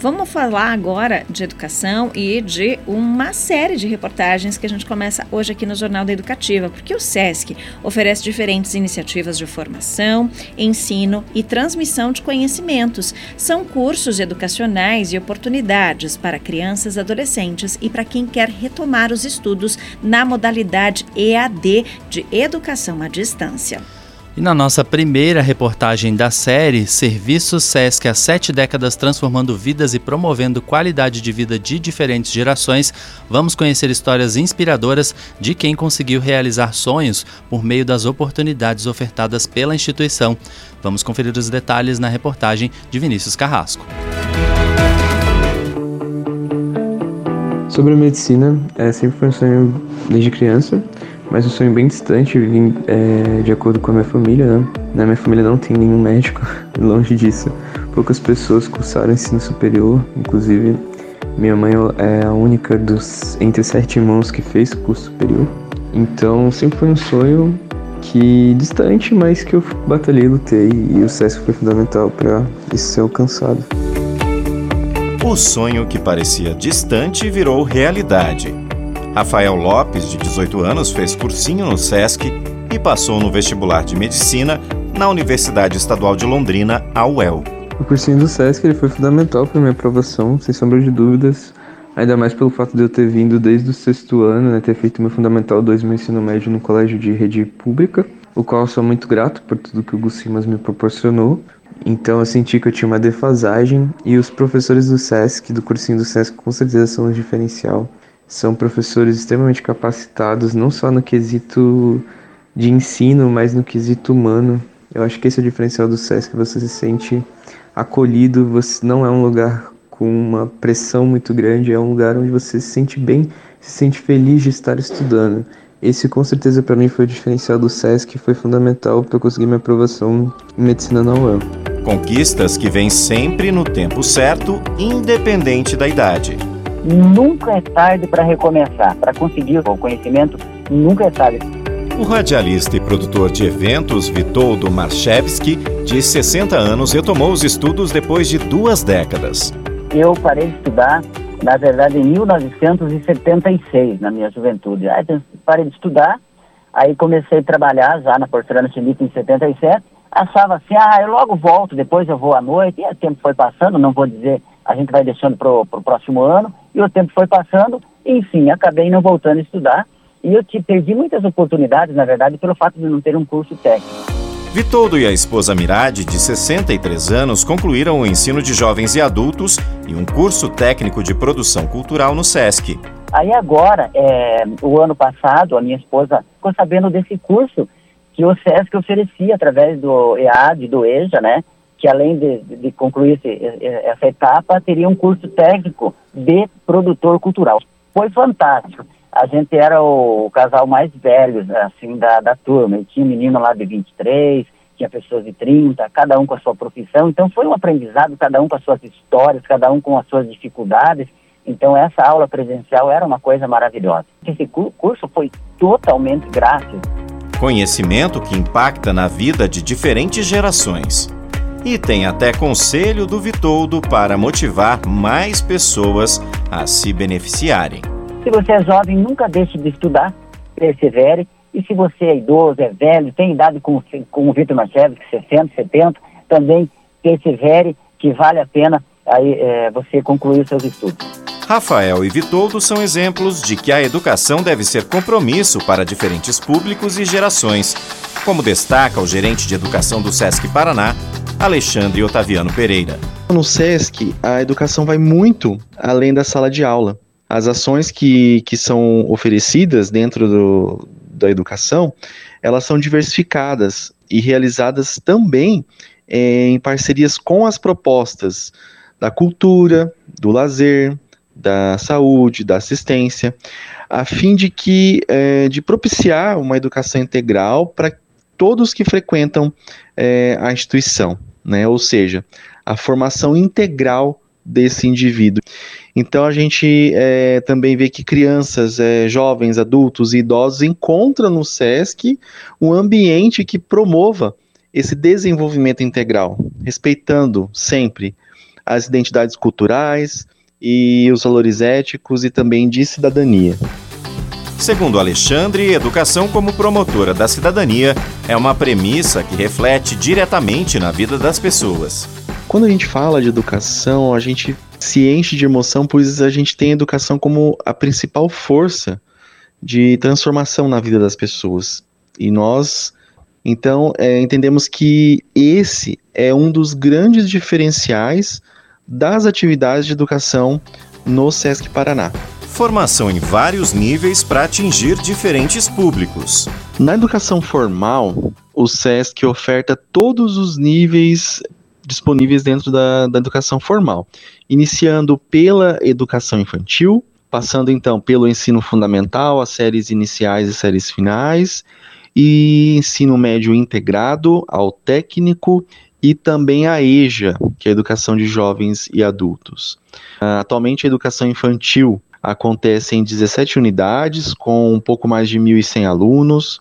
Vamos falar agora de educação e de uma série de reportagens que a gente começa hoje aqui no Jornal da Educativa, porque o SESC oferece diferentes iniciativas de formação, ensino e transmissão de conhecimentos. São cursos educacionais e oportunidades para crianças, adolescentes e para quem quer retomar os estudos na modalidade EAD de educação à distância. E na nossa primeira reportagem da série, Serviços SESC há sete décadas transformando vidas e promovendo qualidade de vida de diferentes gerações, vamos conhecer histórias inspiradoras de quem conseguiu realizar sonhos por meio das oportunidades ofertadas pela instituição. Vamos conferir os detalhes na reportagem de Vinícius Carrasco. Sobre a medicina, é, sempre foi um sonho desde criança mas um sonho bem distante, é, de acordo com a minha família, né? Na minha família não tem nenhum médico, longe disso. Poucas pessoas cursaram ensino superior, inclusive minha mãe é a única dos entre sete irmãos que fez curso superior. Então sempre foi um sonho que distante, mas que eu batalhei, lutei e o SESC foi fundamental para isso ser alcançado. O sonho que parecia distante virou realidade. Rafael Lopes, de 18 anos, fez cursinho no SESC e passou no vestibular de medicina na Universidade Estadual de Londrina, a UEL. O cursinho do SESC ele foi fundamental para minha aprovação, sem sombra de dúvidas, ainda mais pelo fato de eu ter vindo desde o sexto ano, né, ter feito meu Fundamental 2 meu ensino médio no colégio de rede pública, o qual sou muito grato por tudo que o Gus Simas me proporcionou. Então eu senti que eu tinha uma defasagem e os professores do SESC, do cursinho do SESC, com certeza são um diferencial são professores extremamente capacitados, não só no quesito de ensino, mas no quesito humano. Eu acho que esse é o diferencial do SESC, você se sente acolhido, você não é um lugar com uma pressão muito grande, é um lugar onde você se sente bem, se sente feliz de estar estudando. Esse com certeza para mim foi o diferencial do SESC, foi fundamental para eu conseguir minha aprovação em medicina na UEL. Conquistas que vêm sempre no tempo certo, independente da idade. Nunca é tarde para recomeçar, para conseguir o conhecimento, nunca é tarde. O radialista e produtor de eventos Vitoldo Marchevski, de 60 anos, retomou os estudos depois de duas décadas. Eu parei de estudar, na verdade, em 1976, na minha juventude. Aí parei de estudar, aí comecei a trabalhar já na Porcelana Chimica em 77. Achava assim, ah, eu logo volto, depois eu vou à noite. E o tempo foi passando, não vou dizer a gente vai deixando para o próximo ano, e o tempo foi passando, e, enfim, acabei não voltando a estudar, e eu te perdi muitas oportunidades, na verdade, pelo fato de não ter um curso técnico. Vitoldo e a esposa Mirade, de 63 anos, concluíram o ensino de jovens e adultos e um curso técnico de produção cultural no SESC. Aí agora, é, o ano passado, a minha esposa ficou sabendo desse curso que o SESC oferecia através do EAD, do EJA, né? que além de, de concluir esse, essa etapa, teria um curso técnico de produtor cultural. Foi fantástico. A gente era o casal mais velho, assim, da, da turma. E tinha menino lá de 23, tinha pessoas de 30, cada um com a sua profissão. Então foi um aprendizado, cada um com as suas histórias, cada um com as suas dificuldades. Então essa aula presencial era uma coisa maravilhosa. Esse curso foi totalmente grátis. Conhecimento que impacta na vida de diferentes gerações. E tem até conselho do Vitoldo para motivar mais pessoas a se beneficiarem. Se você é jovem, nunca deixe de estudar, persevere. E se você é idoso, é velho, tem idade como, como o Vitor Machevski, 60, 70, também persevere, que vale a pena aí, é, você concluir os seus estudos. Rafael e Vitoldo são exemplos de que a educação deve ser compromisso para diferentes públicos e gerações, como destaca o gerente de educação do SESC Paraná, Alexandre Otaviano Pereira. No SESC, a educação vai muito além da sala de aula. As ações que, que são oferecidas dentro do, da educação, elas são diversificadas e realizadas também eh, em parcerias com as propostas da cultura, do lazer, da saúde, da assistência, a fim de que eh, de propiciar uma educação integral para todos que frequentam eh, a instituição né? Ou seja, a formação integral desse indivíduo. Então a gente é, também vê que crianças, é, jovens, adultos e idosos encontram no SESC um ambiente que promova esse desenvolvimento integral, respeitando sempre as identidades culturais e os valores éticos e também de cidadania. Segundo Alexandre, educação como promotora da cidadania é uma premissa que reflete diretamente na vida das pessoas. Quando a gente fala de educação, a gente se enche de emoção, pois a gente tem a educação como a principal força de transformação na vida das pessoas. E nós, então, é, entendemos que esse é um dos grandes diferenciais das atividades de educação no SESC Paraná. Formação em vários níveis para atingir diferentes públicos. Na educação formal, o SESC oferta todos os níveis disponíveis dentro da, da educação formal, iniciando pela educação infantil, passando então pelo ensino fundamental, as séries iniciais e séries finais, e ensino médio integrado ao técnico e também a EJA, que é a Educação de Jovens e Adultos. Uh, atualmente, a educação infantil acontece em 17 unidades, com um pouco mais de 1.100 alunos.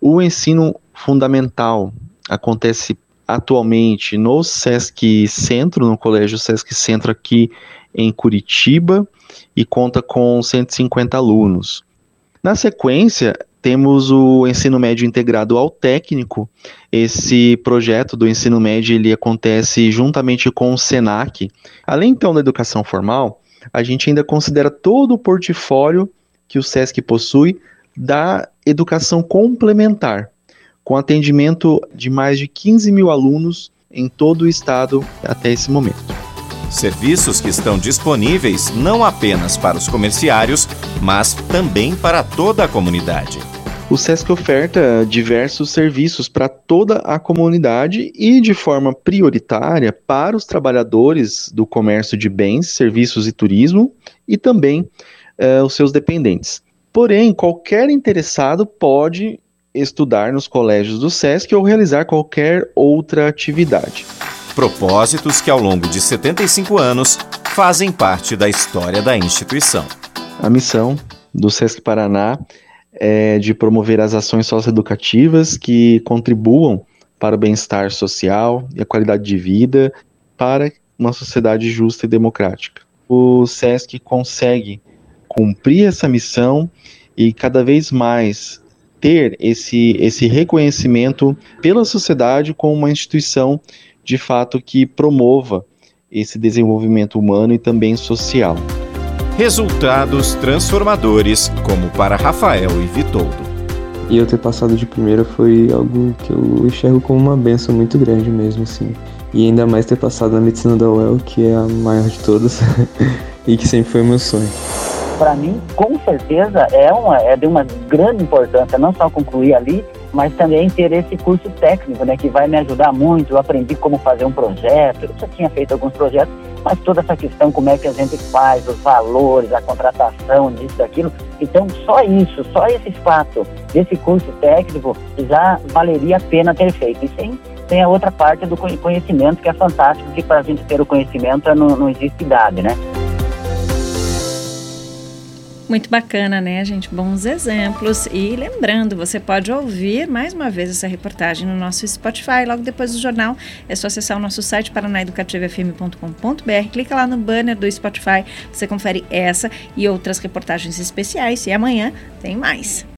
O ensino fundamental acontece atualmente no SESC Centro, no Colégio SESC Centro aqui em Curitiba, e conta com 150 alunos. Na sequência, temos o ensino médio integrado ao técnico. Esse projeto do ensino médio ele acontece juntamente com o SENAC. Além então da educação formal, a gente ainda considera todo o portfólio que o SESC possui da educação complementar, com atendimento de mais de 15 mil alunos em todo o estado até esse momento. Serviços que estão disponíveis não apenas para os comerciários, mas também para toda a comunidade. O SESC oferta diversos serviços para toda a comunidade e de forma prioritária para os trabalhadores do comércio de bens, serviços e turismo e também eh, os seus dependentes. Porém, qualquer interessado pode estudar nos colégios do SESC ou realizar qualquer outra atividade. Propósitos que, ao longo de 75 anos, fazem parte da história da instituição. A missão do SESC Paraná é de promover as ações socioeducativas que contribuam para o bem-estar social e a qualidade de vida para uma sociedade justa e democrática. O SESC consegue cumprir essa missão e cada vez mais ter esse, esse reconhecimento pela sociedade como uma instituição de fato que promova esse desenvolvimento humano e também social. Resultados transformadores, como para Rafael e Vitoldo. E eu ter passado de primeira foi algo que eu enxergo como uma benção muito grande mesmo, assim. E ainda mais ter passado na medicina da UEL, que é a maior de todas, e que sempre foi meu sonho. Para mim, com certeza, é, uma, é de uma grande importância, não só concluir ali, mas também ter esse curso técnico, né, que vai me ajudar muito. Eu aprendi como fazer um projeto, eu já tinha feito alguns projetos, mas toda essa questão, como é que a gente faz, os valores, a contratação disso, daquilo. Então, só isso, só esse fato desse curso técnico já valeria a pena ter feito. E sem tem a outra parte do conhecimento, que é fantástico, que para a gente ter o conhecimento não, não existe idade, né? Muito bacana, né, gente? Bons exemplos. E lembrando, você pode ouvir mais uma vez essa reportagem no nosso Spotify, logo depois do jornal. É só acessar o nosso site paranaeducativofm.com.br, clica lá no banner do Spotify, você confere essa e outras reportagens especiais. E amanhã tem mais.